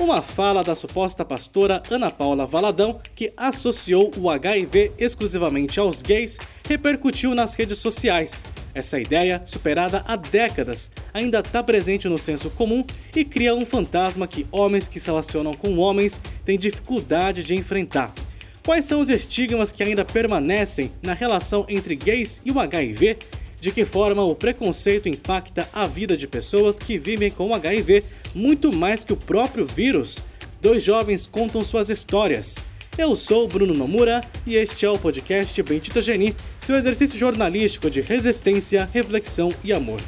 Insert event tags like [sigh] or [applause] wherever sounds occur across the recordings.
Uma fala da suposta pastora Ana Paula Valadão, que associou o HIV exclusivamente aos gays, repercutiu nas redes sociais. Essa ideia, superada há décadas, ainda está presente no senso comum e cria um fantasma que homens que se relacionam com homens têm dificuldade de enfrentar. Quais são os estigmas que ainda permanecem na relação entre gays e o HIV? De que forma o preconceito impacta a vida de pessoas que vivem com HIV muito mais que o próprio vírus? Dois jovens contam suas histórias. Eu sou Bruno Nomura e este é o podcast Bendita Geni, seu exercício jornalístico de resistência, reflexão e amor.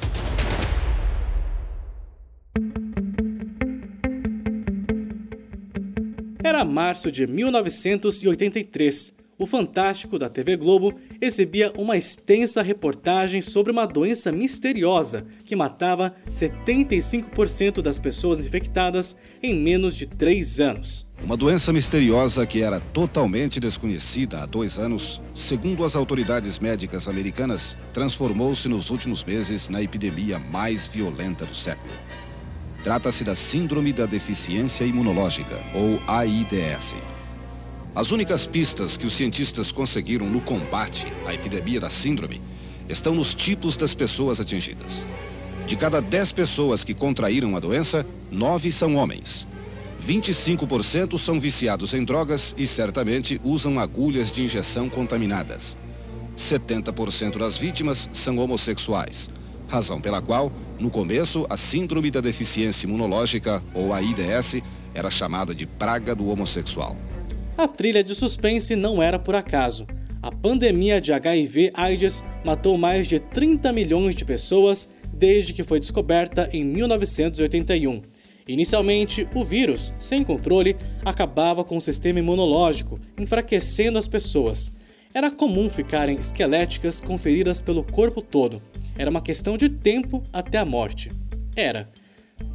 Era março de 1983 o Fantástico da TV Globo exibia uma extensa reportagem sobre uma doença misteriosa que matava 75% das pessoas infectadas em menos de três anos. Uma doença misteriosa que era totalmente desconhecida há dois anos, segundo as autoridades médicas americanas, transformou-se nos últimos meses na epidemia mais violenta do século. Trata-se da Síndrome da Deficiência Imunológica, ou AIDS. As únicas pistas que os cientistas conseguiram no combate à epidemia da síndrome estão nos tipos das pessoas atingidas. De cada 10 pessoas que contraíram a doença, 9 são homens. 25% são viciados em drogas e certamente usam agulhas de injeção contaminadas. 70% das vítimas são homossexuais, razão pela qual, no começo, a Síndrome da Deficiência Imunológica, ou AIDS, era chamada de praga do homossexual. A trilha de suspense não era por acaso. A pandemia de HIV/AIDS matou mais de 30 milhões de pessoas desde que foi descoberta em 1981. Inicialmente, o vírus, sem controle, acabava com o sistema imunológico, enfraquecendo as pessoas. Era comum ficarem esqueléticas com feridas pelo corpo todo. Era uma questão de tempo até a morte. Era.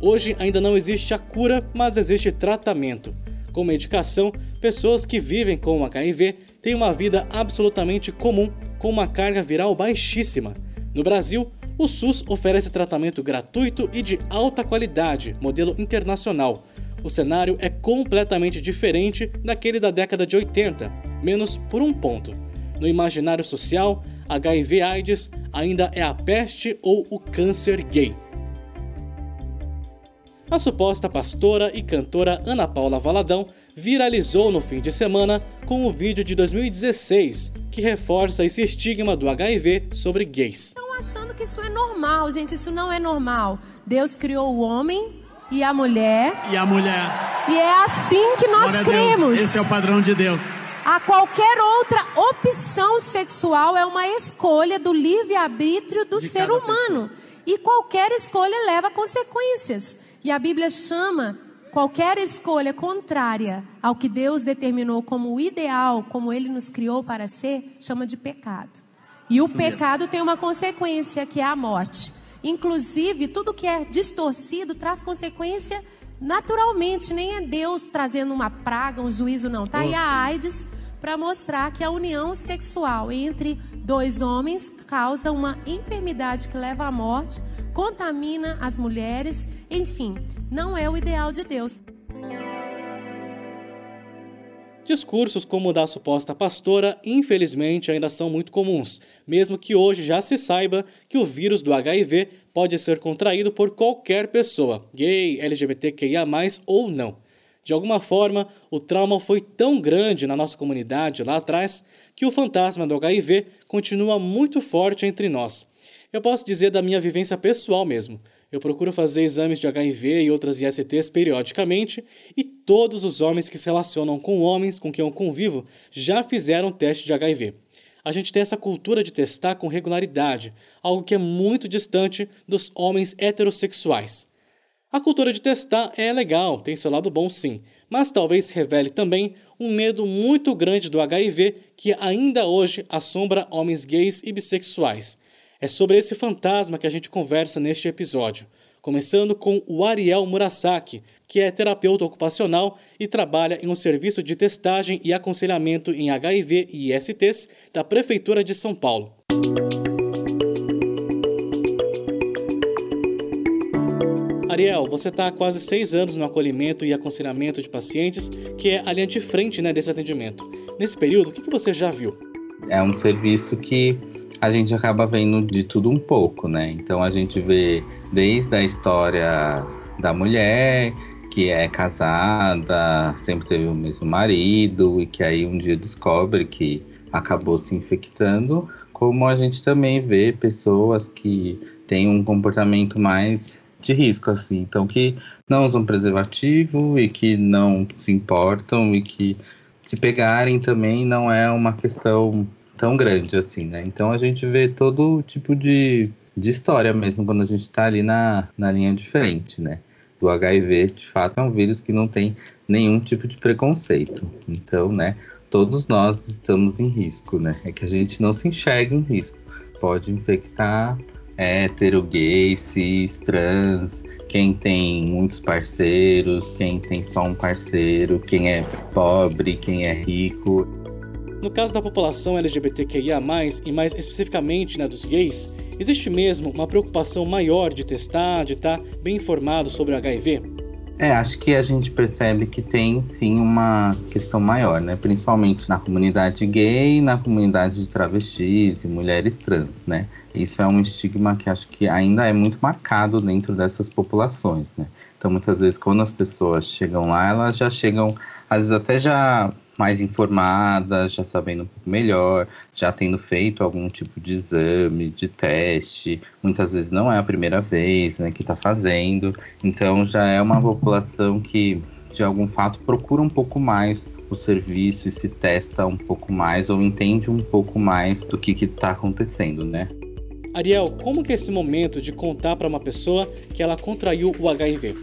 Hoje ainda não existe a cura, mas existe tratamento com medicação, pessoas que vivem com HIV têm uma vida absolutamente comum, com uma carga viral baixíssima. No Brasil, o SUS oferece tratamento gratuito e de alta qualidade, modelo internacional. O cenário é completamente diferente daquele da década de 80, menos por um ponto. No imaginário social, HIV/AIDS ainda é a peste ou o câncer gay. A suposta pastora e cantora Ana Paula Valadão viralizou no fim de semana com o vídeo de 2016 que reforça esse estigma do HIV sobre gays. Estão achando que isso é normal, gente, isso não é normal. Deus criou o homem e a mulher. E a mulher. E é assim que nós cremos. Esse é o padrão de Deus. A qualquer outra opção sexual é uma escolha do livre-arbítrio do de ser humano. Pessoa. E qualquer escolha leva consequências. E a Bíblia chama qualquer escolha contrária ao que Deus determinou como ideal, como Ele nos criou para ser, chama de pecado. E o Isso pecado mesmo. tem uma consequência, que é a morte. Inclusive, tudo que é distorcido traz consequência naturalmente, nem é Deus trazendo uma praga, um juízo, não. Tá? E a AIDS para mostrar que a união sexual entre dois homens causa uma enfermidade que leva à morte contamina as mulheres, enfim, não é o ideal de Deus. Discursos como o da suposta pastora, infelizmente, ainda são muito comuns, mesmo que hoje já se saiba que o vírus do HIV pode ser contraído por qualquer pessoa, gay, LGBTQIA, ou não. De alguma forma, o trauma foi tão grande na nossa comunidade lá atrás que o fantasma do HIV continua muito forte entre nós. Eu posso dizer da minha vivência pessoal mesmo. Eu procuro fazer exames de HIV e outras ISTs periodicamente e todos os homens que se relacionam com homens com quem eu convivo já fizeram teste de HIV. A gente tem essa cultura de testar com regularidade, algo que é muito distante dos homens heterossexuais. A cultura de testar é legal, tem seu lado bom sim, mas talvez revele também um medo muito grande do HIV que ainda hoje assombra homens gays e bissexuais é sobre esse fantasma que a gente conversa neste episódio, começando com o Ariel Murasaki, que é terapeuta ocupacional e trabalha em um serviço de testagem e aconselhamento em HIV e ISTs da Prefeitura de São Paulo. Ariel, você está há quase seis anos no acolhimento e aconselhamento de pacientes, que é a linha de frente né, desse atendimento. Nesse período, o que, que você já viu? É um serviço que a gente acaba vendo de tudo um pouco, né? Então a gente vê desde a história da mulher, que é casada, sempre teve o mesmo marido e que aí um dia descobre que acabou se infectando, como a gente também vê pessoas que têm um comportamento mais de risco, assim, então que não usam preservativo e que não se importam e que se pegarem também não é uma questão tão grande assim, né? Então a gente vê todo tipo de, de história mesmo quando a gente está ali na, na linha de frente, né? O HIV, de fato, é um vírus que não tem nenhum tipo de preconceito. Então, né, todos nós estamos em risco, né? É que a gente não se enxerga em risco. Pode infectar hétero, gay, cis, trans, quem tem muitos parceiros, quem tem só um parceiro, quem é pobre, quem é rico. No caso da população LGBTQIA, e mais especificamente né, dos gays, existe mesmo uma preocupação maior de testar, de estar bem informado sobre o HIV? É, acho que a gente percebe que tem sim uma questão maior, né? Principalmente na comunidade gay, na comunidade de travestis e mulheres trans, né? Isso é um estigma que acho que ainda é muito marcado dentro dessas populações, né? Então, muitas vezes, quando as pessoas chegam lá, elas já chegam, às vezes até já mais informadas, já sabendo um pouco melhor, já tendo feito algum tipo de exame, de teste. Muitas vezes não é a primeira vez né, que está fazendo. Então já é uma população que, de algum fato, procura um pouco mais o serviço e se testa um pouco mais ou entende um pouco mais do que está acontecendo, né? Ariel, como que é esse momento de contar para uma pessoa que ela contraiu o HIV?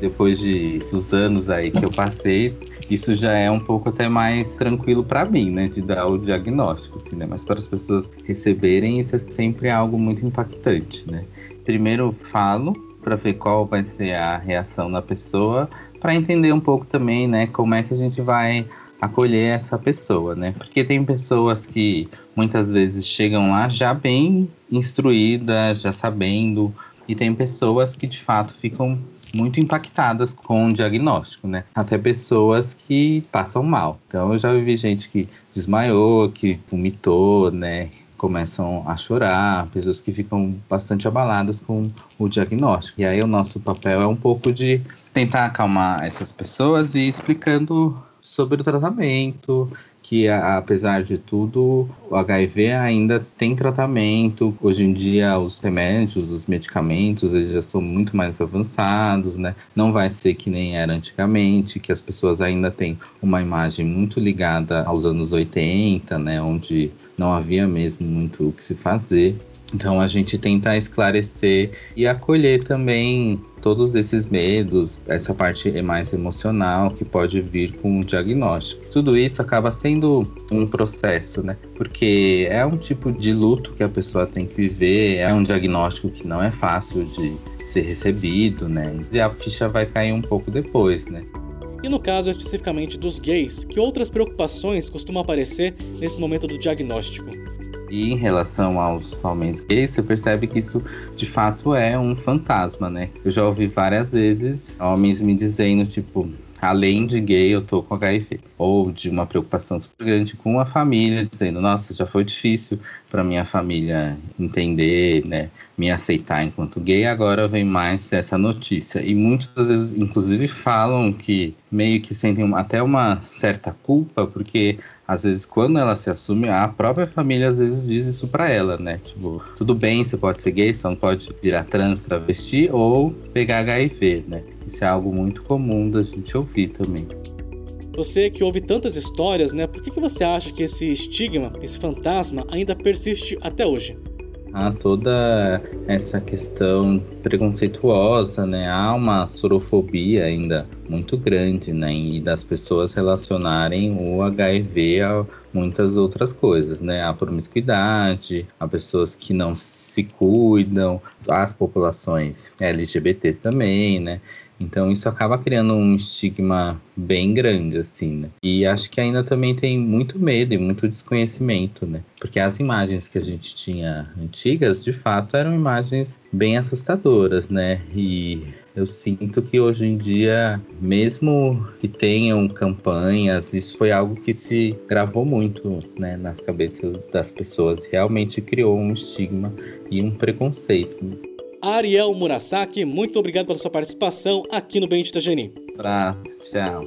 Depois de dos anos aí que eu passei, isso já é um pouco até mais tranquilo para mim, né, de dar o diagnóstico, assim, né? Mas para as pessoas receberem, isso é sempre algo muito impactante, né? Primeiro falo para ver qual vai ser a reação da pessoa, para entender um pouco também, né, como é que a gente vai acolher essa pessoa, né? Porque tem pessoas que muitas vezes chegam lá já bem instruídas, já sabendo, e tem pessoas que de fato ficam muito impactadas com o diagnóstico, né? Até pessoas que passam mal. Então eu já vi gente que desmaiou, que vomitou, né? Começam a chorar, pessoas que ficam bastante abaladas com o diagnóstico. E aí o nosso papel é um pouco de tentar acalmar essas pessoas e explicando sobre o tratamento, que apesar de tudo, o HIV ainda tem tratamento. Hoje em dia, os remédios, os medicamentos, eles já são muito mais avançados, né? Não vai ser que nem era antigamente, que as pessoas ainda têm uma imagem muito ligada aos anos 80, né? Onde não havia mesmo muito o que se fazer. Então a gente tenta esclarecer e acolher também todos esses medos, essa parte é mais emocional que pode vir com o diagnóstico. Tudo isso acaba sendo um processo, né? Porque é um tipo de luto que a pessoa tem que viver, é um diagnóstico que não é fácil de ser recebido, né? E a ficha vai cair um pouco depois, né? E no caso especificamente dos gays, que outras preocupações costumam aparecer nesse momento do diagnóstico? E em relação aos homens gays, você percebe que isso de fato é um fantasma, né? Eu já ouvi várias vezes homens me dizendo, tipo, além de gay, eu tô com HIV. Ou de uma preocupação super grande com a família, dizendo, nossa, já foi difícil para minha família entender, né, me aceitar enquanto gay, agora vem mais essa notícia. E muitas vezes, inclusive, falam que meio que sentem até uma certa culpa, porque às vezes quando ela se assume, a própria família às vezes diz isso para ela, né? Tipo, tudo bem, você pode ser gay, você não pode virar trans, travesti ou pegar HIV, né? Isso é algo muito comum da gente ouvir também. Você que ouve tantas histórias, né? Por que, que você acha que esse estigma, esse fantasma, ainda persiste até hoje? Há toda essa questão preconceituosa, né? Há uma sorofobia ainda muito grande, né? E das pessoas relacionarem o HIV a muitas outras coisas, né? A promiscuidade, a pessoas que não se cuidam, as populações LGBT também, né? Então isso acaba criando um estigma bem grande, assim, né? E acho que ainda também tem muito medo e muito desconhecimento, né? Porque as imagens que a gente tinha antigas, de fato, eram imagens bem assustadoras, né? E eu sinto que hoje em dia, mesmo que tenham campanhas, isso foi algo que se gravou muito né, nas cabeças das pessoas. Realmente criou um estigma e um preconceito. Ariel Murasaki, muito obrigado pela sua participação aqui no Bendita Geni. Pra, tchau.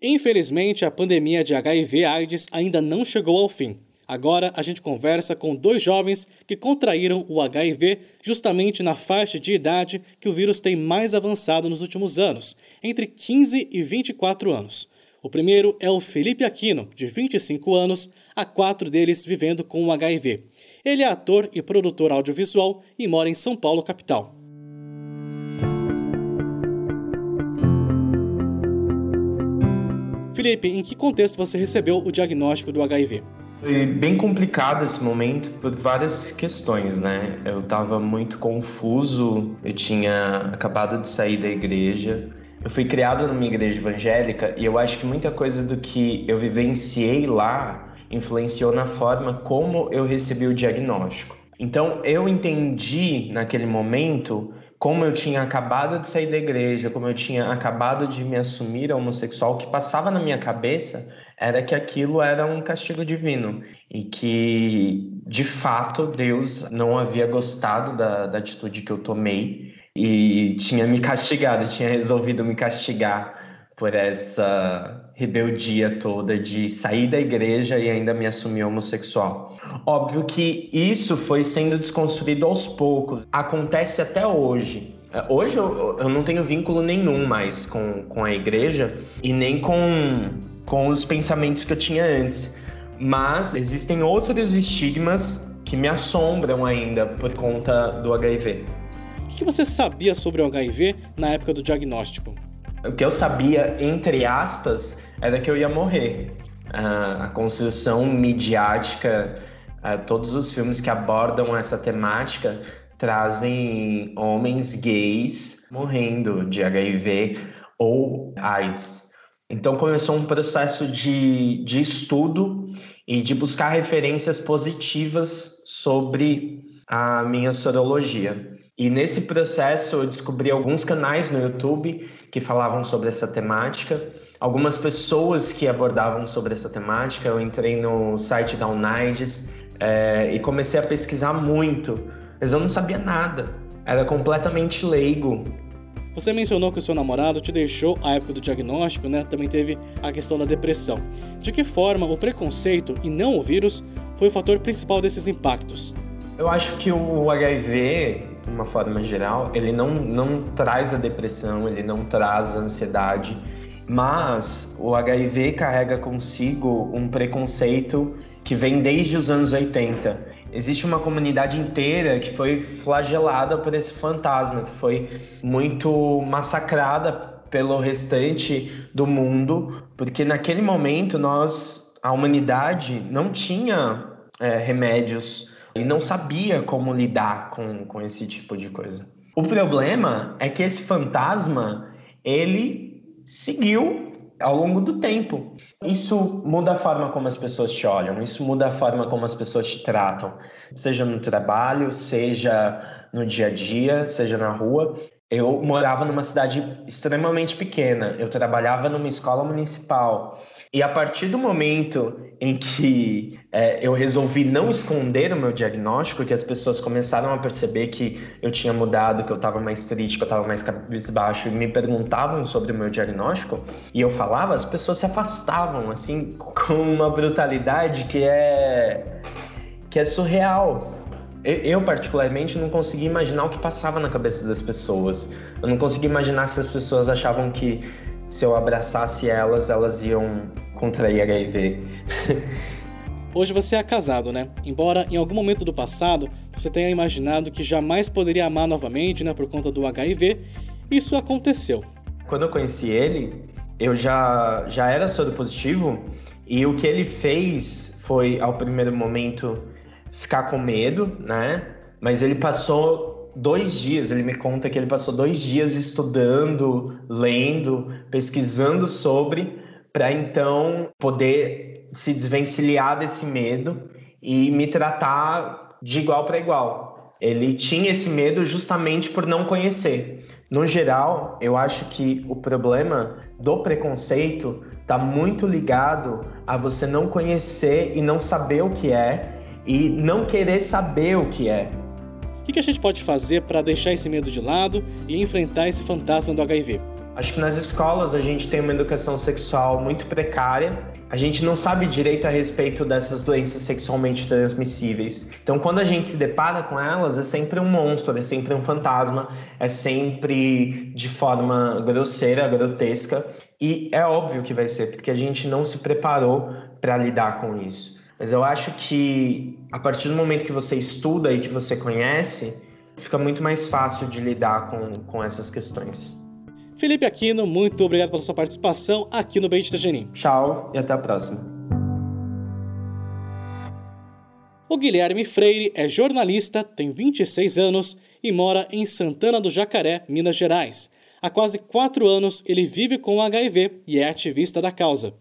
Infelizmente, a pandemia de HIV/AIDS ainda não chegou ao fim. Agora a gente conversa com dois jovens que contraíram o HIV justamente na faixa de idade que o vírus tem mais avançado nos últimos anos, entre 15 e 24 anos. O primeiro é o Felipe Aquino, de 25 anos, há quatro deles vivendo com o HIV. Ele é ator e produtor audiovisual e mora em São Paulo, capital. Felipe, em que contexto você recebeu o diagnóstico do HIV? Foi bem complicado esse momento por várias questões, né? Eu estava muito confuso, eu tinha acabado de sair da igreja. Eu fui criado numa igreja evangélica e eu acho que muita coisa do que eu vivenciei lá influenciou na forma como eu recebi o diagnóstico. Então eu entendi naquele momento como eu tinha acabado de sair da igreja, como eu tinha acabado de me assumir homossexual, o que passava na minha cabeça era que aquilo era um castigo divino e que, de fato, Deus não havia gostado da, da atitude que eu tomei e tinha me castigado, tinha resolvido me castigar por essa rebeldia toda de sair da igreja e ainda me assumir homossexual. Óbvio que isso foi sendo desconstruído aos poucos, acontece até hoje. Hoje eu, eu não tenho vínculo nenhum mais com, com a igreja e nem com com os pensamentos que eu tinha antes. Mas existem outros estigmas que me assombram ainda por conta do HIV. O que você sabia sobre o HIV na época do diagnóstico? O que eu sabia, entre aspas, era que eu ia morrer. Uh, a construção midiática, uh, todos os filmes que abordam essa temática trazem homens gays morrendo de HIV ou AIDS. Então começou um processo de, de estudo e de buscar referências positivas sobre a minha sorologia. E nesse processo eu descobri alguns canais no YouTube que falavam sobre essa temática, algumas pessoas que abordavam sobre essa temática. Eu entrei no site da Unides é, e comecei a pesquisar muito, mas eu não sabia nada. Era completamente leigo você mencionou que o seu namorado te deixou à época do diagnóstico, né? Também teve a questão da depressão. De que forma o preconceito e não o vírus foi o fator principal desses impactos? Eu acho que o HIV, uma forma geral, ele não, não traz a depressão, ele não traz a ansiedade, mas o HIV carrega consigo um preconceito que vem desde os anos 80 existe uma comunidade inteira que foi flagelada por esse fantasma, que foi muito massacrada pelo restante do mundo, porque naquele momento nós, a humanidade, não tinha é, remédios e não sabia como lidar com, com esse tipo de coisa. O problema é que esse fantasma ele seguiu ao longo do tempo. Isso muda a forma como as pessoas te olham, isso muda a forma como as pessoas te tratam, seja no trabalho, seja no dia a dia, seja na rua. Eu morava numa cidade extremamente pequena, eu trabalhava numa escola municipal. E a partir do momento em que é, eu resolvi não esconder o meu diagnóstico, que as pessoas começaram a perceber que eu tinha mudado, que eu estava mais triste, que eu estava mais cabisbaixo, e me perguntavam sobre o meu diagnóstico, e eu falava, as pessoas se afastavam, assim, [laughs] com uma brutalidade que é, que é surreal. Eu, particularmente, não conseguia imaginar o que passava na cabeça das pessoas. Eu não conseguia imaginar se as pessoas achavam que se eu abraçasse elas, elas iam contrair HIV. [laughs] Hoje você é casado, né? Embora em algum momento do passado você tenha imaginado que jamais poderia amar novamente, né, por conta do HIV, isso aconteceu. Quando eu conheci ele, eu já, já era soro positivo e o que ele fez foi, ao primeiro momento, ficar com medo, né? Mas ele passou dois dias, ele me conta que ele passou dois dias estudando, lendo, pesquisando sobre, para então poder se desvencilhar desse medo e me tratar de igual para igual. Ele tinha esse medo justamente por não conhecer. No geral, eu acho que o problema do preconceito está muito ligado a você não conhecer e não saber o que é e não querer saber o que é. O que a gente pode fazer para deixar esse medo de lado e enfrentar esse fantasma do HIV? Acho que nas escolas a gente tem uma educação sexual muito precária. A gente não sabe direito a respeito dessas doenças sexualmente transmissíveis. Então, quando a gente se depara com elas, é sempre um monstro, é sempre um fantasma, é sempre de forma grosseira, grotesca. E é óbvio que vai ser, porque a gente não se preparou para lidar com isso. Mas eu acho que a partir do momento que você estuda e que você conhece, fica muito mais fácil de lidar com, com essas questões. Felipe Aquino, muito obrigado pela sua participação aqui no Beit Genin. Tchau e até a próxima. O Guilherme Freire é jornalista, tem 26 anos e mora em Santana do Jacaré, Minas Gerais. Há quase quatro anos ele vive com HIV e é ativista da causa.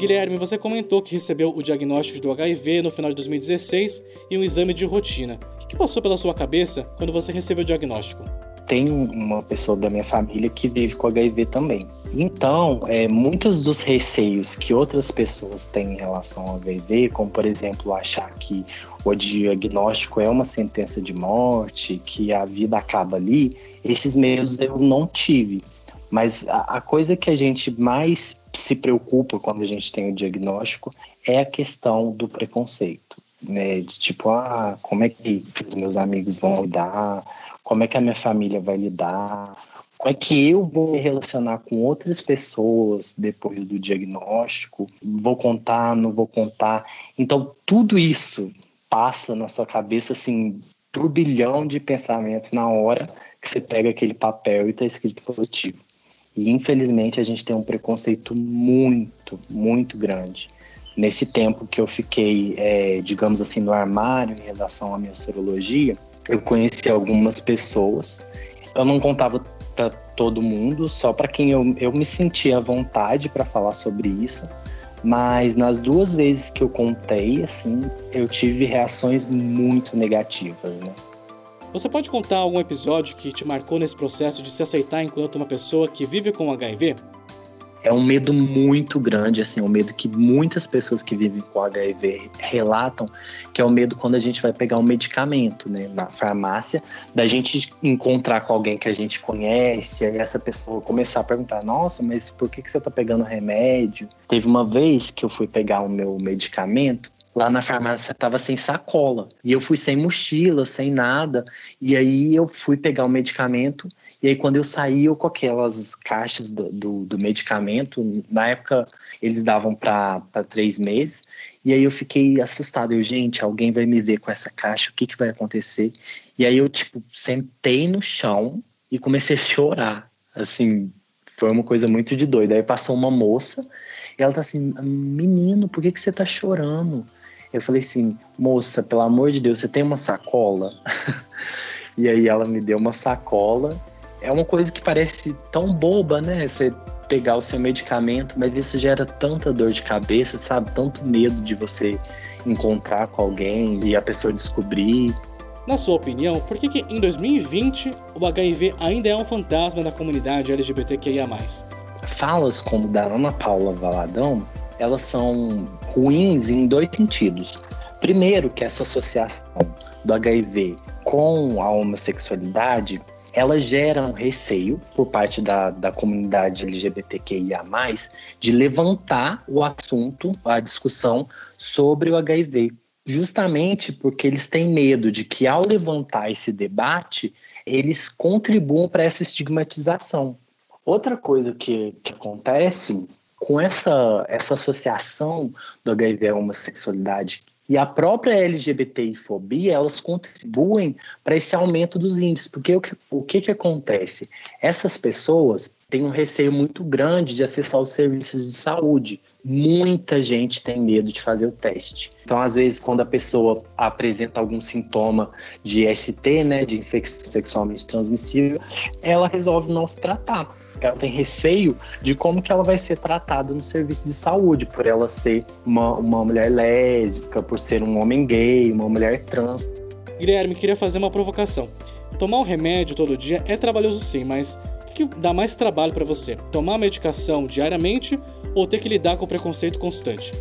Guilherme, você comentou que recebeu o diagnóstico do HIV no final de 2016 e um exame de rotina. O que passou pela sua cabeça quando você recebeu o diagnóstico? Tenho uma pessoa da minha família que vive com HIV também. Então, é, muitos dos receios que outras pessoas têm em relação ao HIV, como por exemplo achar que o diagnóstico é uma sentença de morte, que a vida acaba ali, esses medos eu não tive. Mas a, a coisa que a gente mais se preocupa quando a gente tem o diagnóstico é a questão do preconceito, né? De tipo, ah, como é que os meus amigos vão lidar? Como é que a minha família vai lidar? Como é que eu vou me relacionar com outras pessoas depois do diagnóstico? Vou contar, não vou contar? Então, tudo isso passa na sua cabeça, assim, turbilhão de pensamentos na hora que você pega aquele papel e está escrito positivo. E infelizmente a gente tem um preconceito muito, muito grande. Nesse tempo que eu fiquei, é, digamos assim, no armário em relação à minha sorologia, eu conheci algumas pessoas. Eu não contava para todo mundo, só para quem eu, eu me sentia à vontade para falar sobre isso. Mas nas duas vezes que eu contei, assim, eu tive reações muito negativas, né? Você pode contar algum episódio que te marcou nesse processo de se aceitar enquanto uma pessoa que vive com HIV? É um medo muito grande, assim, um medo que muitas pessoas que vivem com HIV relatam, que é o medo quando a gente vai pegar um medicamento, né, na farmácia, da gente encontrar com alguém que a gente conhece, aí essa pessoa começar a perguntar: "Nossa, mas por que que você está pegando remédio?". Teve uma vez que eu fui pegar o meu medicamento lá na farmácia tava sem sacola. E eu fui sem mochila, sem nada. E aí eu fui pegar o medicamento. E aí quando eu saí, eu com aquelas caixas do, do, do medicamento, na época eles davam para três meses. E aí eu fiquei assustado. Eu, gente, alguém vai me ver com essa caixa, o que, que vai acontecer? E aí eu, tipo, sentei no chão e comecei a chorar. Assim, foi uma coisa muito de doida. Aí passou uma moça e ela tá assim, menino, por que, que você tá chorando? Eu falei assim, moça, pelo amor de Deus, você tem uma sacola? [laughs] e aí ela me deu uma sacola. É uma coisa que parece tão boba, né? Você pegar o seu medicamento, mas isso gera tanta dor de cabeça, sabe? Tanto medo de você encontrar com alguém e a pessoa descobrir. Na sua opinião, por que, que em 2020 o HIV ainda é um fantasma da comunidade LGBTQIA? Falas como da Ana Paula Valadão elas são ruins em dois sentidos. Primeiro, que essa associação do HIV com a homossexualidade ela gera um receio por parte da, da comunidade LGBTQIA, de levantar o assunto, a discussão sobre o HIV, justamente porque eles têm medo de que, ao levantar esse debate, eles contribuam para essa estigmatização. Outra coisa que, que acontece com essa, essa associação do HIV à homossexualidade e a própria LGBTI-fobia, elas contribuem para esse aumento dos índices. Porque o que, o que, que acontece? Essas pessoas, tem um receio muito grande de acessar os serviços de saúde. Muita gente tem medo de fazer o teste. Então, às vezes, quando a pessoa apresenta algum sintoma de ST, né, de infecção sexualmente transmissível, ela resolve não se tratar. Ela tem receio de como que ela vai ser tratada no serviço de saúde, por ela ser uma, uma mulher lésbica, por ser um homem gay, uma mulher trans. Guilherme, queria fazer uma provocação. Tomar um remédio todo dia é trabalhoso sim, mas que dá mais trabalho para você? Tomar medicação diariamente ou ter que lidar com o preconceito constante?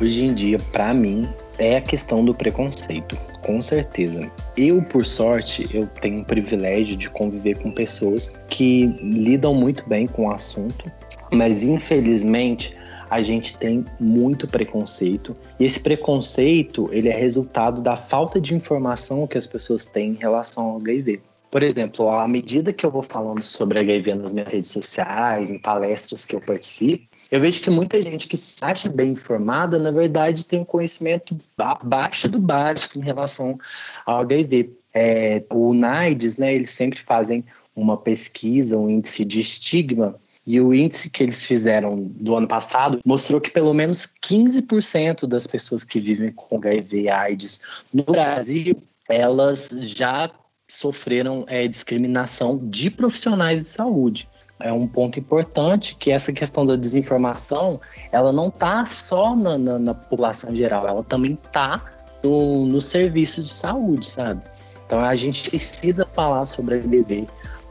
Hoje em dia, para mim, é a questão do preconceito, com certeza. Eu, por sorte, eu tenho o privilégio de conviver com pessoas que lidam muito bem com o assunto, mas infelizmente a gente tem muito preconceito e esse preconceito ele é resultado da falta de informação que as pessoas têm em relação ao HIV. Por exemplo, à medida que eu vou falando sobre HIV nas minhas redes sociais, em palestras que eu participo, eu vejo que muita gente que se acha bem informada, na verdade, tem um conhecimento abaixo do básico em relação ao HIV. É, o NAIDS, né, eles sempre fazem uma pesquisa, um índice de estigma, e o índice que eles fizeram do ano passado mostrou que pelo menos 15% das pessoas que vivem com HIV e AIDS no Brasil, elas já sofreram é, discriminação de profissionais de saúde é um ponto importante que essa questão da desinformação, ela não está só na, na, na, população geral, ela também está no, no serviço de saúde, sabe? Então a gente precisa falar sobre a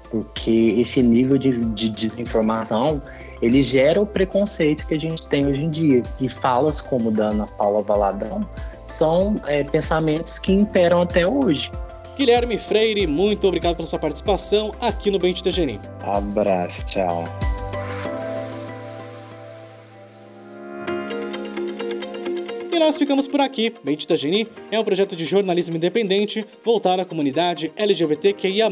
porque esse nível de, de desinformação, ele gera o preconceito que a gente tem hoje em dia. E falas como da Ana Paula Valadão são é, pensamentos que imperam até hoje. Guilherme Freire, muito obrigado pela sua participação aqui no Bendita Geni. Abraço, tchau. E nós ficamos por aqui. Bendita Geni é um projeto de jornalismo independente voltado à comunidade LGBTQIA+.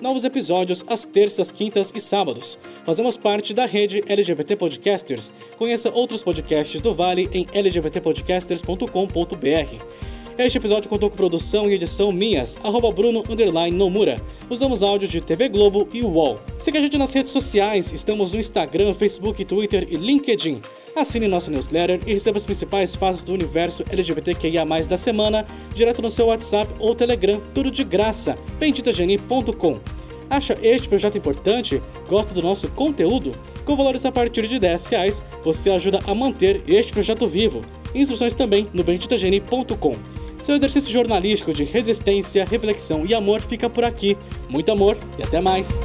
Novos episódios às terças, quintas e sábados. Fazemos parte da rede LGBT Podcasters. Conheça outros podcasts do Vale em lgbtpodcasters.com.br. Este episódio contou com produção e edição minhas, arroba Bruno Nomura. Usamos áudio de TV Globo e UOL. Siga a gente nas redes sociais, estamos no Instagram, Facebook, Twitter e LinkedIn. Assine nossa newsletter e receba as principais fases do universo LGBTQIA+, da semana, direto no seu WhatsApp ou Telegram, tudo de graça, benditageni.com. Acha este projeto importante? Gosta do nosso conteúdo? Com valores a partir de 10 reais, você ajuda a manter este projeto vivo. Instruções também no benditageni.com. Seu exercício jornalístico de resistência, reflexão e amor fica por aqui. Muito amor e até mais!